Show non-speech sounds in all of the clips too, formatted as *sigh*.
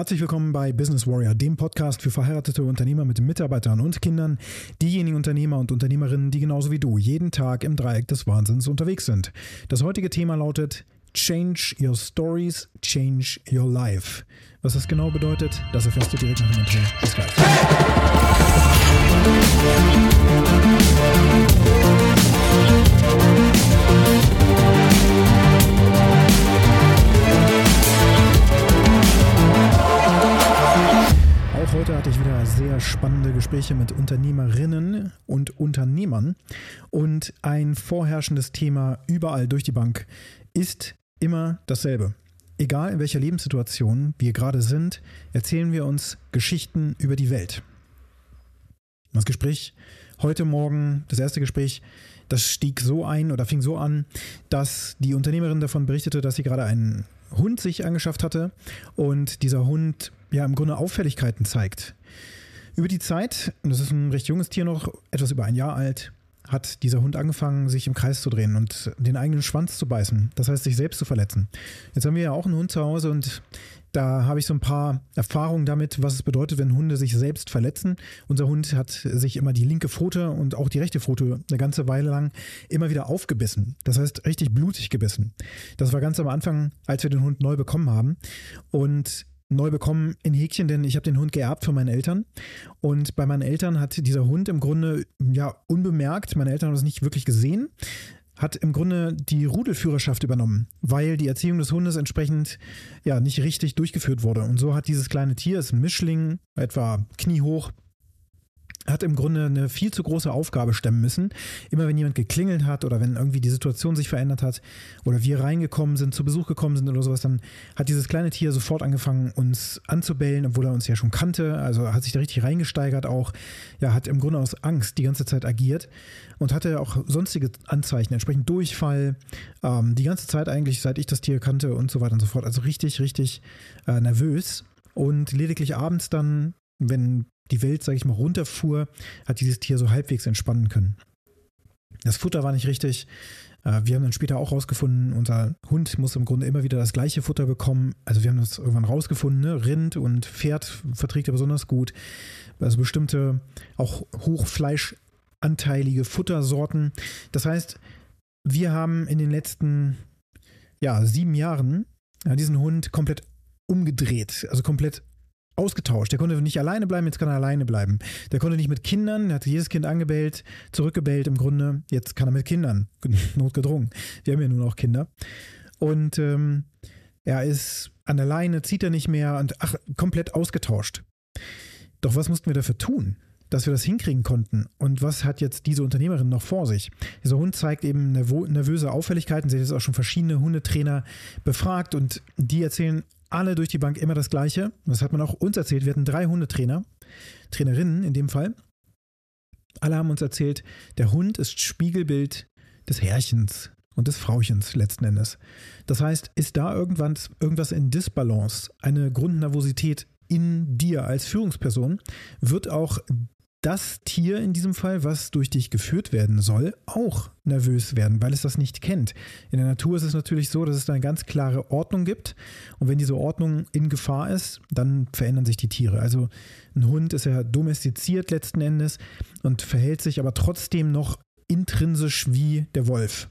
Herzlich willkommen bei Business Warrior, dem Podcast für verheiratete Unternehmer mit Mitarbeitern und Kindern, diejenigen Unternehmer und Unternehmerinnen, die genauso wie du jeden Tag im Dreieck des Wahnsinns unterwegs sind. Das heutige Thema lautet Change Your Stories, Change Your Life. Was das genau bedeutet, das erfährst du direkt nach dem Intro. Bis gleich. Auch heute hatte ich wieder sehr spannende Gespräche mit Unternehmerinnen und Unternehmern. Und ein vorherrschendes Thema überall durch die Bank ist immer dasselbe. Egal in welcher Lebenssituation wir gerade sind, erzählen wir uns Geschichten über die Welt. Das Gespräch heute Morgen, das erste Gespräch, das stieg so ein oder fing so an, dass die Unternehmerin davon berichtete, dass sie gerade einen Hund sich angeschafft hatte und dieser Hund ja im Grunde Auffälligkeiten zeigt. Über die Zeit, und das ist ein recht junges Tier noch, etwas über ein Jahr alt, hat dieser Hund angefangen, sich im Kreis zu drehen und den eigenen Schwanz zu beißen. Das heißt, sich selbst zu verletzen. Jetzt haben wir ja auch einen Hund zu Hause und da habe ich so ein paar Erfahrungen damit, was es bedeutet, wenn Hunde sich selbst verletzen. Unser Hund hat sich immer die linke Pfote und auch die rechte Pfote eine ganze Weile lang immer wieder aufgebissen. Das heißt, richtig blutig gebissen. Das war ganz am Anfang, als wir den Hund neu bekommen haben. Und neu bekommen in Häkchen, denn ich habe den Hund geerbt von meinen Eltern. Und bei meinen Eltern hat dieser Hund im Grunde ja unbemerkt, meine Eltern haben es nicht wirklich gesehen, hat im Grunde die Rudelführerschaft übernommen, weil die Erziehung des Hundes entsprechend ja nicht richtig durchgeführt wurde. Und so hat dieses kleine Tier, ist ein Mischling, etwa kniehoch, hat im Grunde eine viel zu große Aufgabe stemmen müssen. Immer wenn jemand geklingelt hat oder wenn irgendwie die Situation sich verändert hat oder wir reingekommen sind, zu Besuch gekommen sind oder sowas, dann hat dieses kleine Tier sofort angefangen, uns anzubellen, obwohl er uns ja schon kannte. Also hat sich da richtig reingesteigert auch. Ja, hat im Grunde aus Angst die ganze Zeit agiert und hatte auch sonstige Anzeichen, entsprechend Durchfall, ähm, die ganze Zeit eigentlich, seit ich das Tier kannte und so weiter und so fort. Also richtig, richtig äh, nervös. Und lediglich abends dann, wenn die Welt, sage ich mal, runterfuhr, hat dieses Tier so halbwegs entspannen können. Das Futter war nicht richtig. Äh, wir haben dann später auch rausgefunden, unser Hund muss im Grunde immer wieder das gleiche Futter bekommen. Also wir haben das irgendwann rausgefunden, ne? Rind und Pferd verträgt er besonders gut. Also bestimmte auch hochfleischanteilige Futtersorten. Das heißt, wir haben in den letzten ja, sieben Jahren diesen Hund komplett umgedreht, also komplett ausgetauscht. Der konnte nicht alleine bleiben, jetzt kann er alleine bleiben. Der konnte nicht mit Kindern, er hat jedes Kind angebellt, zurückgebellt im Grunde. Jetzt kann er mit Kindern, *laughs* notgedrungen. Wir haben ja nun auch Kinder. Und ähm, er ist an der Leine, zieht er nicht mehr und ach, komplett ausgetauscht. Doch was mussten wir dafür tun? dass wir das hinkriegen konnten. Und was hat jetzt diese Unternehmerin noch vor sich? Dieser Hund zeigt eben nervöse Auffälligkeiten. Sie hat jetzt auch schon verschiedene Hundetrainer befragt und die erzählen alle durch die Bank immer das Gleiche. Das hat man auch uns erzählt. Wir hatten drei Hundetrainer, Trainerinnen in dem Fall. Alle haben uns erzählt, der Hund ist Spiegelbild des Herrchens und des Frauchens letzten Endes. Das heißt, ist da irgendwann irgendwas in Disbalance, eine Grundnervosität in dir als Führungsperson, wird auch das Tier in diesem Fall, was durch dich geführt werden soll, auch nervös werden, weil es das nicht kennt. In der Natur ist es natürlich so, dass es da eine ganz klare Ordnung gibt. Und wenn diese Ordnung in Gefahr ist, dann verändern sich die Tiere. Also ein Hund ist ja domestiziert letzten Endes und verhält sich aber trotzdem noch intrinsisch wie der Wolf.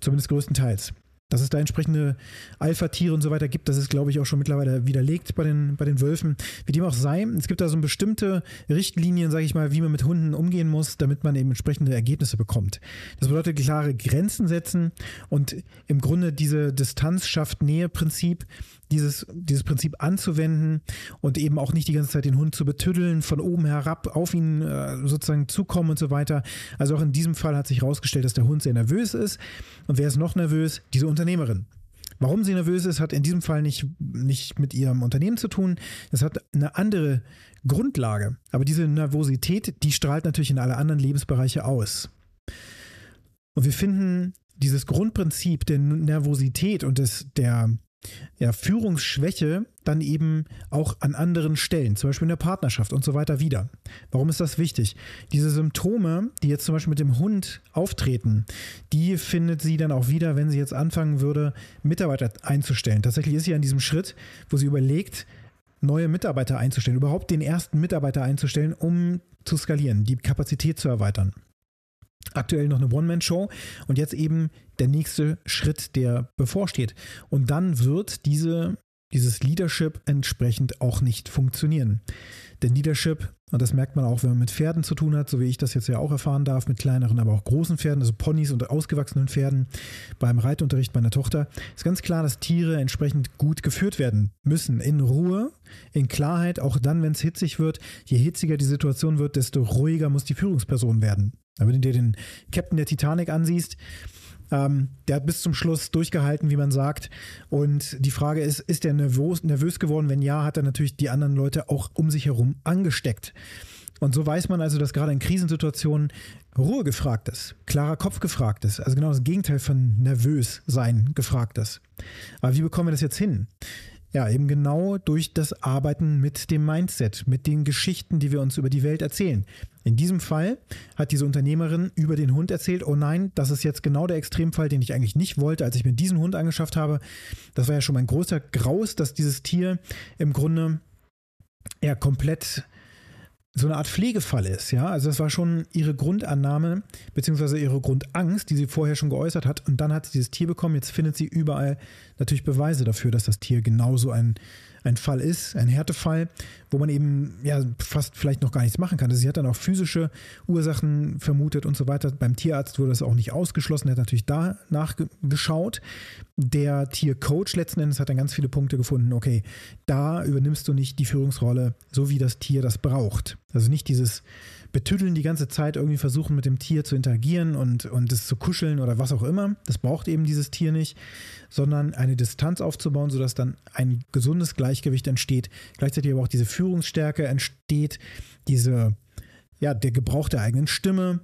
Zumindest größtenteils. Dass es da entsprechende Alpha-Tiere und so weiter gibt, das ist, glaube ich, auch schon mittlerweile widerlegt bei den, bei den Wölfen. Wie dem auch sei, es gibt da so bestimmte Richtlinien, sage ich mal, wie man mit Hunden umgehen muss, damit man eben entsprechende Ergebnisse bekommt. Das bedeutet klare Grenzen setzen und im Grunde diese Distanz schafft Nähe-Prinzip, dieses, dieses Prinzip anzuwenden und eben auch nicht die ganze Zeit den Hund zu betüddeln, von oben herab auf ihn äh, sozusagen zukommen und so weiter. Also auch in diesem Fall hat sich herausgestellt, dass der Hund sehr nervös ist. Und wer ist noch nervös? Diese Unternehmerin. Warum sie nervös ist, hat in diesem Fall nicht, nicht mit ihrem Unternehmen zu tun. Das hat eine andere Grundlage. Aber diese Nervosität, die strahlt natürlich in alle anderen Lebensbereiche aus. Und wir finden dieses Grundprinzip der Nervosität und des, der, ja, Führungsschwäche dann eben auch an anderen Stellen, zum Beispiel in der Partnerschaft und so weiter wieder. Warum ist das wichtig? Diese Symptome, die jetzt zum Beispiel mit dem Hund auftreten, die findet sie dann auch wieder, wenn sie jetzt anfangen würde, Mitarbeiter einzustellen. Tatsächlich ist sie an diesem Schritt, wo sie überlegt, neue Mitarbeiter einzustellen, überhaupt den ersten Mitarbeiter einzustellen, um zu skalieren, die Kapazität zu erweitern. Aktuell noch eine One-Man-Show und jetzt eben der nächste Schritt, der bevorsteht. Und dann wird diese, dieses Leadership entsprechend auch nicht funktionieren. Denn Leadership, und das merkt man auch, wenn man mit Pferden zu tun hat, so wie ich das jetzt ja auch erfahren darf, mit kleineren, aber auch großen Pferden, also Ponys und ausgewachsenen Pferden beim Reitunterricht meiner Tochter, ist ganz klar, dass Tiere entsprechend gut geführt werden müssen. In Ruhe, in Klarheit, auch dann, wenn es hitzig wird. Je hitziger die Situation wird, desto ruhiger muss die Führungsperson werden. Wenn du dir den Captain der Titanic ansiehst, ähm, der hat bis zum Schluss durchgehalten, wie man sagt. Und die Frage ist, ist er nervös, nervös geworden? Wenn ja, hat er natürlich die anderen Leute auch um sich herum angesteckt. Und so weiß man also, dass gerade in Krisensituationen Ruhe gefragt ist, klarer Kopf gefragt ist. Also genau das Gegenteil von nervös sein gefragt ist. Aber wie bekommen wir das jetzt hin? Ja, eben genau durch das Arbeiten mit dem Mindset, mit den Geschichten, die wir uns über die Welt erzählen. In diesem Fall hat diese Unternehmerin über den Hund erzählt, oh nein, das ist jetzt genau der Extremfall, den ich eigentlich nicht wollte, als ich mir diesen Hund angeschafft habe. Das war ja schon mein großer Graus, dass dieses Tier im Grunde ja komplett so eine Art Pflegefall ist, ja. Also das war schon ihre Grundannahme, beziehungsweise ihre Grundangst, die sie vorher schon geäußert hat. Und dann hat sie dieses Tier bekommen. Jetzt findet sie überall natürlich Beweise dafür, dass das Tier genauso ein ein Fall ist, ein Härtefall, wo man eben ja fast vielleicht noch gar nichts machen kann. Also sie hat dann auch physische Ursachen vermutet und so weiter. Beim Tierarzt wurde das auch nicht ausgeschlossen. Er hat natürlich da nachgeschaut. Der Tiercoach letzten Endes hat dann ganz viele Punkte gefunden. Okay, da übernimmst du nicht die Führungsrolle, so wie das Tier das braucht. Also nicht dieses betüddeln die ganze Zeit, irgendwie versuchen mit dem Tier zu interagieren und, und es zu kuscheln oder was auch immer. Das braucht eben dieses Tier nicht, sondern eine Distanz aufzubauen, sodass dann ein gesundes Gleichgewicht entsteht. Gleichzeitig aber auch diese Führungsstärke entsteht, diese, ja, der Gebrauch der eigenen Stimme,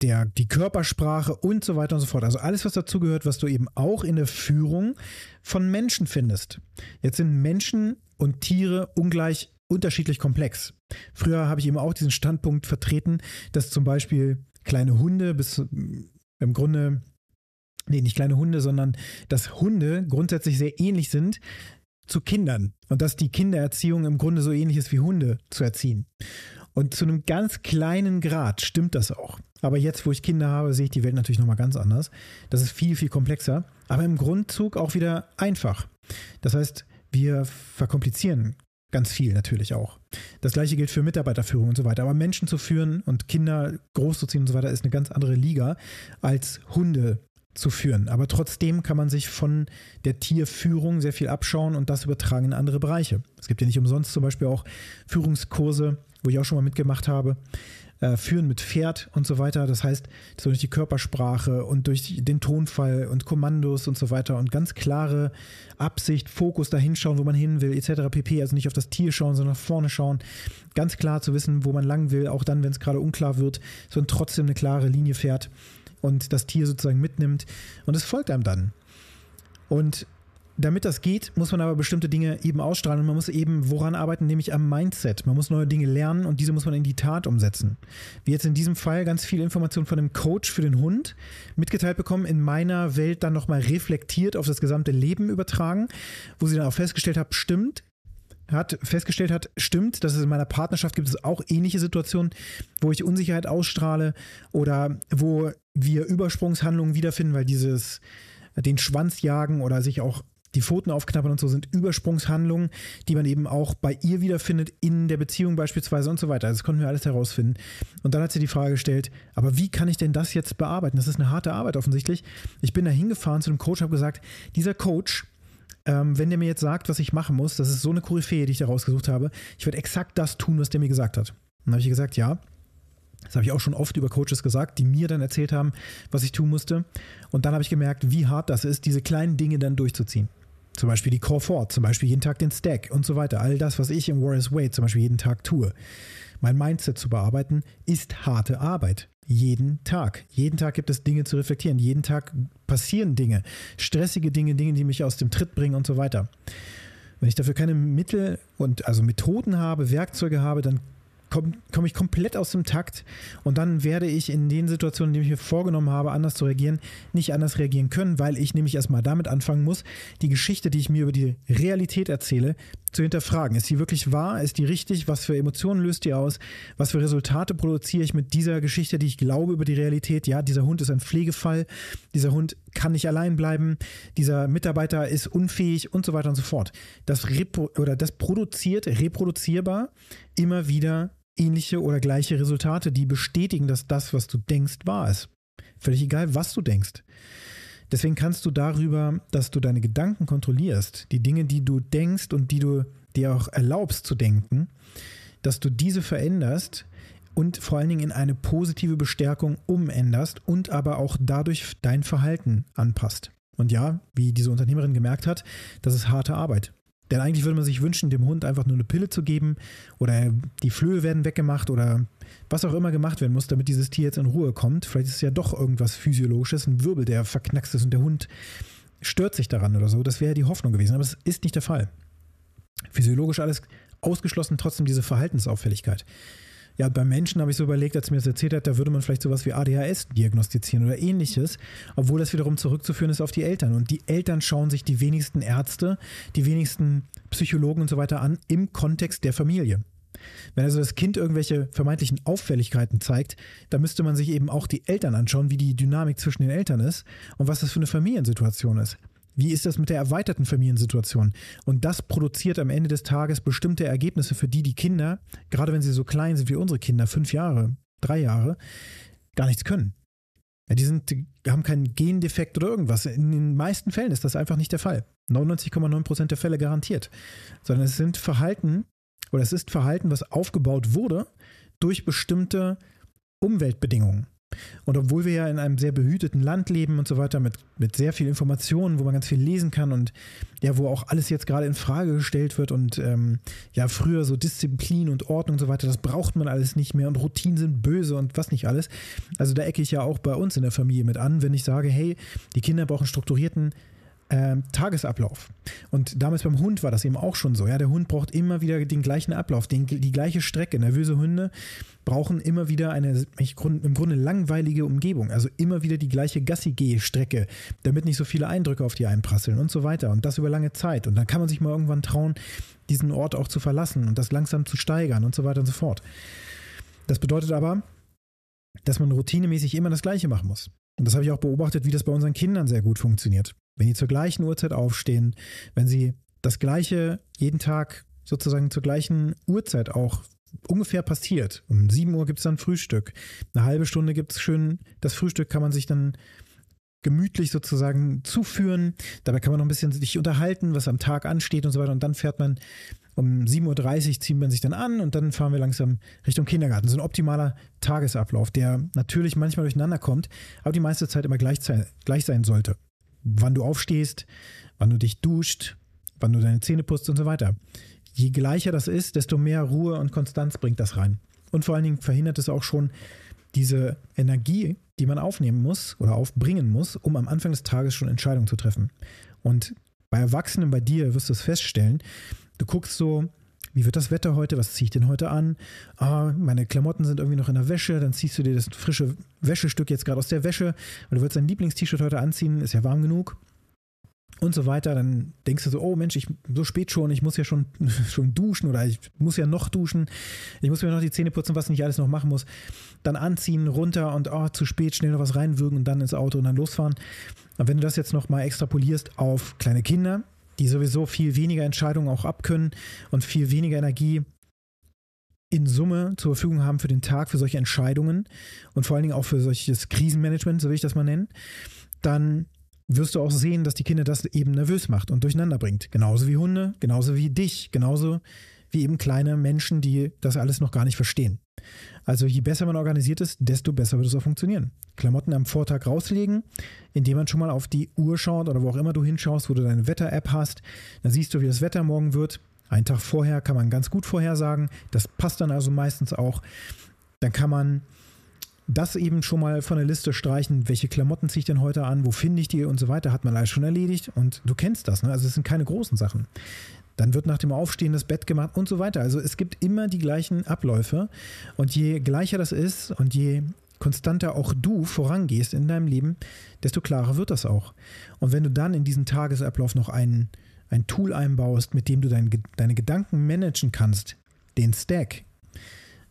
der, die Körpersprache und so weiter und so fort. Also alles, was dazugehört, was du eben auch in der Führung von Menschen findest. Jetzt sind Menschen und Tiere ungleich unterschiedlich komplex. Früher habe ich eben auch diesen Standpunkt vertreten, dass zum Beispiel kleine Hunde bis im Grunde, nee, nicht kleine Hunde, sondern dass Hunde grundsätzlich sehr ähnlich sind zu Kindern und dass die Kindererziehung im Grunde so ähnlich ist wie Hunde zu erziehen. Und zu einem ganz kleinen Grad stimmt das auch. Aber jetzt, wo ich Kinder habe, sehe ich die Welt natürlich nochmal ganz anders. Das ist viel, viel komplexer, aber im Grundzug auch wieder einfach. Das heißt, wir verkomplizieren Ganz viel natürlich auch. Das gleiche gilt für Mitarbeiterführung und so weiter. Aber Menschen zu führen und Kinder großzuziehen und so weiter ist eine ganz andere Liga als Hunde zu führen. Aber trotzdem kann man sich von der Tierführung sehr viel abschauen und das übertragen in andere Bereiche. Es gibt ja nicht umsonst zum Beispiel auch Führungskurse, wo ich auch schon mal mitgemacht habe, äh, führen mit Pferd und so weiter. Das heißt, so durch die Körpersprache und durch den Tonfall und Kommandos und so weiter und ganz klare Absicht, Fokus dahin schauen, wo man hin will, etc. pp. Also nicht auf das Tier schauen, sondern nach vorne schauen. Ganz klar zu wissen, wo man lang will, auch dann, wenn es gerade unklar wird, sondern trotzdem eine klare Linie fährt und das Tier sozusagen mitnimmt. Und es folgt einem dann. Und damit das geht, muss man aber bestimmte Dinge eben ausstrahlen und man muss eben woran arbeiten, nämlich am Mindset. Man muss neue Dinge lernen und diese muss man in die Tat umsetzen. Wie jetzt in diesem Fall ganz viel Information von dem Coach für den Hund mitgeteilt bekommen, in meiner Welt dann nochmal reflektiert auf das gesamte Leben übertragen, wo sie dann auch festgestellt hat, stimmt, hat festgestellt hat, stimmt, dass es in meiner Partnerschaft gibt es auch ähnliche Situationen, wo ich Unsicherheit ausstrahle oder wo wir Übersprungshandlungen wiederfinden, weil dieses den Schwanz jagen oder sich auch die Pfoten aufknabbern und so sind Übersprungshandlungen, die man eben auch bei ihr wiederfindet, in der Beziehung beispielsweise und so weiter. Also das konnten wir alles herausfinden. Und dann hat sie die Frage gestellt, aber wie kann ich denn das jetzt bearbeiten? Das ist eine harte Arbeit offensichtlich. Ich bin da hingefahren zu dem Coach, habe gesagt, dieser Coach, ähm, wenn der mir jetzt sagt, was ich machen muss, das ist so eine Koryphäe, die ich da rausgesucht habe, ich werde exakt das tun, was der mir gesagt hat. Und dann habe ich gesagt, ja, das habe ich auch schon oft über Coaches gesagt, die mir dann erzählt haben, was ich tun musste. Und dann habe ich gemerkt, wie hart das ist, diese kleinen Dinge dann durchzuziehen. Zum Beispiel die Core 4, zum Beispiel jeden Tag den Stack und so weiter. All das, was ich im Warriors Way zum Beispiel jeden Tag tue. Mein Mindset zu bearbeiten, ist harte Arbeit. Jeden Tag. Jeden Tag gibt es Dinge zu reflektieren. Jeden Tag passieren Dinge. Stressige Dinge, Dinge, die mich aus dem Tritt bringen und so weiter. Wenn ich dafür keine Mittel und also Methoden habe, Werkzeuge habe, dann komme komm ich komplett aus dem Takt und dann werde ich in den Situationen, in denen ich mir vorgenommen habe, anders zu reagieren, nicht anders reagieren können, weil ich nämlich erstmal damit anfangen muss, die Geschichte, die ich mir über die Realität erzähle, zu hinterfragen. Ist die wirklich wahr? Ist die richtig? Was für Emotionen löst die aus? Was für Resultate produziere ich mit dieser Geschichte, die ich glaube über die Realität? Ja, dieser Hund ist ein Pflegefall. Dieser Hund kann nicht allein bleiben. Dieser Mitarbeiter ist unfähig und so weiter und so fort. Das, Repro oder das produziert reproduzierbar immer wieder ähnliche oder gleiche Resultate, die bestätigen, dass das, was du denkst, wahr ist. Völlig egal, was du denkst. Deswegen kannst du darüber, dass du deine Gedanken kontrollierst, die Dinge, die du denkst und die du dir auch erlaubst zu denken, dass du diese veränderst und vor allen Dingen in eine positive Bestärkung umänderst und aber auch dadurch dein Verhalten anpasst. Und ja, wie diese Unternehmerin gemerkt hat, das ist harte Arbeit. Denn eigentlich würde man sich wünschen, dem Hund einfach nur eine Pille zu geben oder die Flöhe werden weggemacht oder was auch immer gemacht werden muss, damit dieses Tier jetzt in Ruhe kommt. Vielleicht ist es ja doch irgendwas Physiologisches, ein Wirbel, der verknackst ist und der Hund stört sich daran oder so. Das wäre die Hoffnung gewesen, aber es ist nicht der Fall. Physiologisch alles ausgeschlossen, trotzdem diese Verhaltensauffälligkeit. Ja, beim Menschen habe ich so überlegt, als mir das erzählt hat, da würde man vielleicht sowas wie ADHS diagnostizieren oder ähnliches, obwohl das wiederum zurückzuführen ist auf die Eltern. Und die Eltern schauen sich die wenigsten Ärzte, die wenigsten Psychologen und so weiter an im Kontext der Familie. Wenn also das Kind irgendwelche vermeintlichen Auffälligkeiten zeigt, dann müsste man sich eben auch die Eltern anschauen, wie die Dynamik zwischen den Eltern ist und was das für eine Familiensituation ist. Wie ist das mit der erweiterten Familiensituation? Und das produziert am Ende des Tages bestimmte Ergebnisse, für die die Kinder, gerade wenn sie so klein sind wie unsere Kinder, fünf Jahre, drei Jahre, gar nichts können. Ja, die, sind, die haben keinen Gendefekt oder irgendwas. In den meisten Fällen ist das einfach nicht der Fall. 99,9% der Fälle garantiert. Sondern es sind Verhalten oder es ist Verhalten, was aufgebaut wurde durch bestimmte Umweltbedingungen. Und obwohl wir ja in einem sehr behüteten Land leben und so weiter, mit, mit sehr viel Informationen, wo man ganz viel lesen kann und ja, wo auch alles jetzt gerade in Frage gestellt wird und ähm, ja, früher so Disziplin und Ordnung und so weiter, das braucht man alles nicht mehr und Routinen sind böse und was nicht alles. Also da ecke ich ja auch bei uns in der Familie mit an, wenn ich sage, hey, die Kinder brauchen strukturierten äh, Tagesablauf. Und damals beim Hund war das eben auch schon so. Ja, der Hund braucht immer wieder den gleichen Ablauf, den, die gleiche Strecke. Nervöse Hunde brauchen immer wieder eine im Grunde langweilige Umgebung. Also immer wieder die gleiche Gassi-Geh-Strecke, damit nicht so viele Eindrücke auf die einprasseln und so weiter. Und das über lange Zeit. Und dann kann man sich mal irgendwann trauen, diesen Ort auch zu verlassen und das langsam zu steigern und so weiter und so fort. Das bedeutet aber, dass man routinemäßig immer das Gleiche machen muss. Und das habe ich auch beobachtet, wie das bei unseren Kindern sehr gut funktioniert. Wenn die zur gleichen Uhrzeit aufstehen, wenn sie das Gleiche jeden Tag sozusagen zur gleichen Uhrzeit auch ungefähr passiert. Um 7 Uhr gibt es dann Frühstück. Eine halbe Stunde gibt es schön, das Frühstück kann man sich dann gemütlich sozusagen zuführen. Dabei kann man noch ein bisschen sich unterhalten, was am Tag ansteht und so weiter. Und dann fährt man um 7.30 Uhr, zieht man sich dann an und dann fahren wir langsam Richtung Kindergarten. So ein optimaler Tagesablauf, der natürlich manchmal durcheinander kommt, aber die meiste Zeit immer gleich, gleich sein sollte wann du aufstehst, wann du dich duscht, wann du deine Zähne putzt und so weiter. Je gleicher das ist, desto mehr Ruhe und Konstanz bringt das rein. Und vor allen Dingen verhindert es auch schon diese Energie, die man aufnehmen muss oder aufbringen muss, um am Anfang des Tages schon Entscheidungen zu treffen. Und bei Erwachsenen, bei dir, wirst du es feststellen, du guckst so, wie wird das Wetter heute, was ziehe ich denn heute an? Ah, meine Klamotten sind irgendwie noch in der Wäsche, dann ziehst du dir das frische Wäschestück jetzt gerade aus der Wäsche, weil du willst dein Lieblingst-T-Shirt heute anziehen, ist ja warm genug und so weiter, dann denkst du so, oh Mensch, ich so spät schon, ich muss ja schon, *laughs* schon duschen oder ich muss ja noch duschen, ich muss mir noch die Zähne putzen, was ich alles noch machen muss. Dann anziehen, runter und oh, zu spät, schnell noch was reinwürgen und dann ins Auto und dann losfahren. Und wenn du das jetzt noch mal extrapolierst auf kleine Kinder, die sowieso viel weniger Entscheidungen auch abkönnen und viel weniger Energie in Summe zur Verfügung haben für den Tag, für solche Entscheidungen und vor allen Dingen auch für solches Krisenmanagement, so will ich das mal nennen, dann wirst du auch sehen, dass die Kinder das eben nervös macht und durcheinander bringt. Genauso wie Hunde, genauso wie dich, genauso wie eben kleine Menschen, die das alles noch gar nicht verstehen. Also je besser man organisiert ist, desto besser wird es auch funktionieren. Klamotten am Vortag rauslegen, indem man schon mal auf die Uhr schaut oder wo auch immer du hinschaust, wo du deine Wetter-App hast. Dann siehst du, wie das Wetter morgen wird. Einen Tag vorher kann man ganz gut vorhersagen. Das passt dann also meistens auch. Dann kann man das eben schon mal von der Liste streichen, welche Klamotten ziehe ich denn heute an, wo finde ich die und so weiter, hat man alles schon erledigt und du kennst das, ne? also es sind keine großen Sachen. Dann wird nach dem Aufstehen das Bett gemacht und so weiter. Also es gibt immer die gleichen Abläufe und je gleicher das ist und je konstanter auch du vorangehst in deinem Leben, desto klarer wird das auch. Und wenn du dann in diesen Tagesablauf noch einen ein Tool einbaust, mit dem du dein, deine Gedanken managen kannst, den Stack,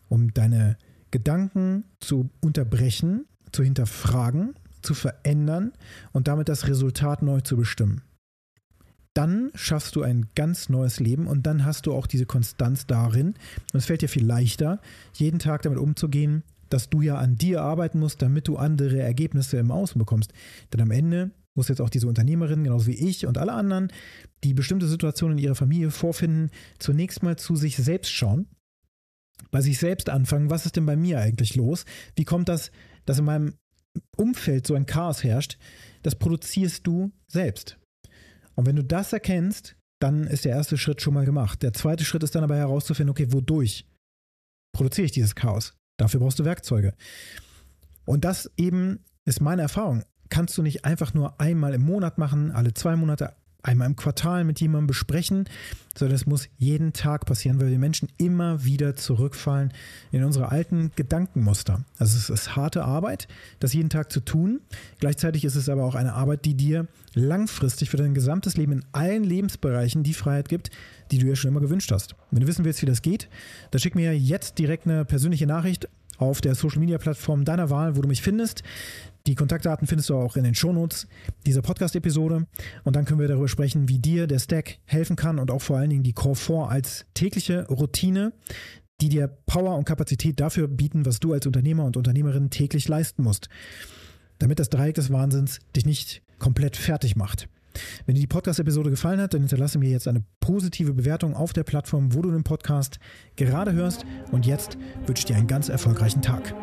um deine Gedanken zu unterbrechen, zu hinterfragen, zu verändern und damit das Resultat neu zu bestimmen. Dann schaffst du ein ganz neues Leben und dann hast du auch diese Konstanz darin. Und es fällt dir viel leichter, jeden Tag damit umzugehen, dass du ja an dir arbeiten musst, damit du andere Ergebnisse im Außen bekommst. Denn am Ende muss jetzt auch diese Unternehmerin, genauso wie ich und alle anderen, die bestimmte Situationen in ihrer Familie vorfinden, zunächst mal zu sich selbst schauen, bei sich selbst anfangen, was ist denn bei mir eigentlich los? Wie kommt das, dass in meinem Umfeld so ein Chaos herrscht? Das produzierst du selbst. Und wenn du das erkennst, dann ist der erste Schritt schon mal gemacht. Der zweite Schritt ist dann aber herauszufinden, okay, wodurch produziere ich dieses Chaos? Dafür brauchst du Werkzeuge. Und das eben ist meine Erfahrung. Kannst du nicht einfach nur einmal im Monat machen, alle zwei Monate, einmal im Quartal mit jemandem besprechen, sondern es muss jeden Tag passieren, weil wir Menschen immer wieder zurückfallen in unsere alten Gedankenmuster. Also es ist harte Arbeit, das jeden Tag zu tun. Gleichzeitig ist es aber auch eine Arbeit, die dir langfristig für dein gesamtes Leben in allen Lebensbereichen die Freiheit gibt, die du dir schon immer gewünscht hast. Wenn du wissen willst, wie das geht, dann schick mir jetzt direkt eine persönliche Nachricht auf der Social Media Plattform deiner Wahl, wo du mich findest. Die Kontaktdaten findest du auch in den Shownotes dieser Podcast-Episode. Und dann können wir darüber sprechen, wie dir der Stack helfen kann und auch vor allen Dingen die Core 4 als tägliche Routine, die dir Power und Kapazität dafür bieten, was du als Unternehmer und Unternehmerin täglich leisten musst. Damit das Dreieck des Wahnsinns dich nicht komplett fertig macht. Wenn dir die Podcast-Episode gefallen hat, dann hinterlasse mir jetzt eine positive Bewertung auf der Plattform, wo du den Podcast gerade hörst. Und jetzt wünsche ich dir einen ganz erfolgreichen Tag.